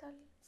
Tally.